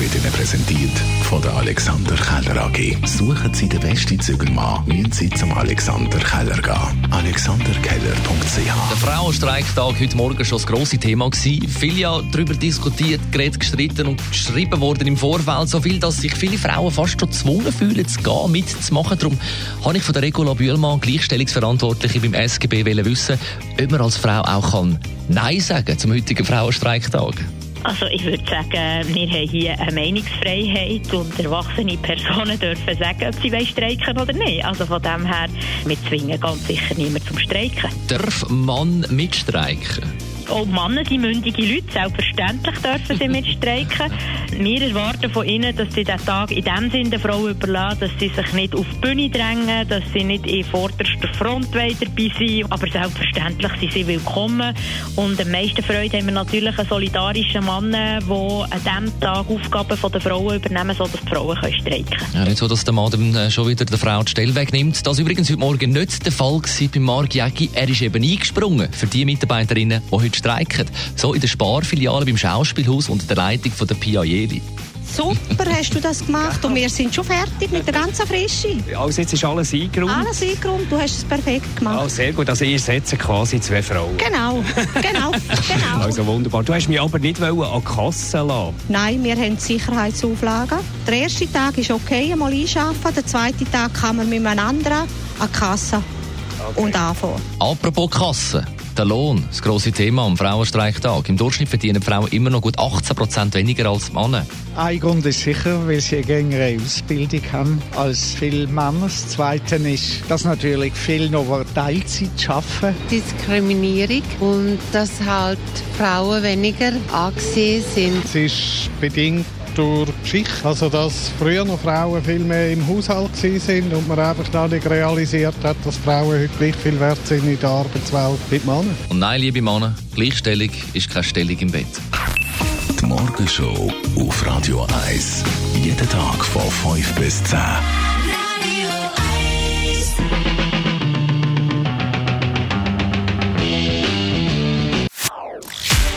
wird Ihnen präsentiert von der Alexander Keller AG. Suchen Sie den besten Zügelmann, müssen Sie zum Alexander Keller gehen. AlexanderKeller.ch Der Frauenstreiktag heute Morgen schon das grosse Thema gewesen. Viel ja darüber diskutiert, geredet, gestritten und geschrieben worden im Vorfeld. So viel, dass sich viele Frauen fast schon gezwungen fühlen, zu gehen, mitzumachen. Darum habe ich von der Regula Bühlmann, Gleichstellungsverantwortliche beim SGB, wissen, ob man als Frau auch kann Nein sagen zum heutigen Frauenstreiktag. Also ich würde sagen, wir haben hier eine Meinungsfreiheit und erwachsene Personen dürfen sagen, ob sie streiken oder nicht. Also von dem her, wir zwingen ganz sicher niemand zum Streiken. Darf man mitstreiken? Auch Männer sind mündige Leute, selbstverständlich dürfen sie mitstreiken. Wir erwarten von ihnen, dass sie den Tag in dem Sinne der Frau überlassen, dass sie sich nicht auf die Bühne drängen, dass sie nicht in vorderster Front dabei sind. Aber selbstverständlich sind sie willkommen. Und am meisten Freude haben wir natürlich einen solidarischen Mann, der an diesem Tag Aufgaben der Frauen übernehmen, sodass die Frauen können streiken können. Ja, nicht so, dass der Mann äh, schon wieder der Frau die Stelle wegnimmt. Das war übrigens heute Morgen nicht der Fall bei Marc Jäcki. Er ist eben eingesprungen für die Mitarbeiterinnen, die heute streiken. So in der Sparfiliale beim Schauspielhaus unter der Leitung von der Pia Jeli. Super hast du das gemacht und wir sind schon fertig mit der ganzen Frische. Also jetzt ist alles eingeräumt? Alles eingeräumt, du hast es perfekt gemacht. Oh, sehr gut, also ihr setzt quasi zwei Frauen. Genau, genau, genau. Also wunderbar. Du hast mich aber nicht an die Kasse lassen. Nein, wir haben Sicherheitsauflagen. Der erste Tag ist okay, einmal einschaffen. Der zweite Tag kann man mit einem anderen an die Kasse okay. und anfangen. Apropos Kasse. Der Lohn, das grosse Thema am Frauenstreiktag. Im Durchschnitt verdienen Frauen immer noch gut 18 Prozent weniger als Männer. Ein Grund ist sicher, weil sie eine geringere Ausbildung haben als viele Männer. Das Zweite ist, dass natürlich viele noch Teilzeit arbeiten. Diskriminierung und dass halt Frauen weniger angesehen sind. Es ist bedingt durch Geschichte. Also, dass früher noch Frauen viel mehr im Haushalt sind und man einfach da nicht realisiert hat, dass Frauen heute gleich viel wert sind in der Arbeitswelt wie Männer. Und nein, liebe Männer, Gleichstellung ist keine Stellung im Bett. Die Morgenshow auf Radio 1. Jeden Tag von 5 bis 10.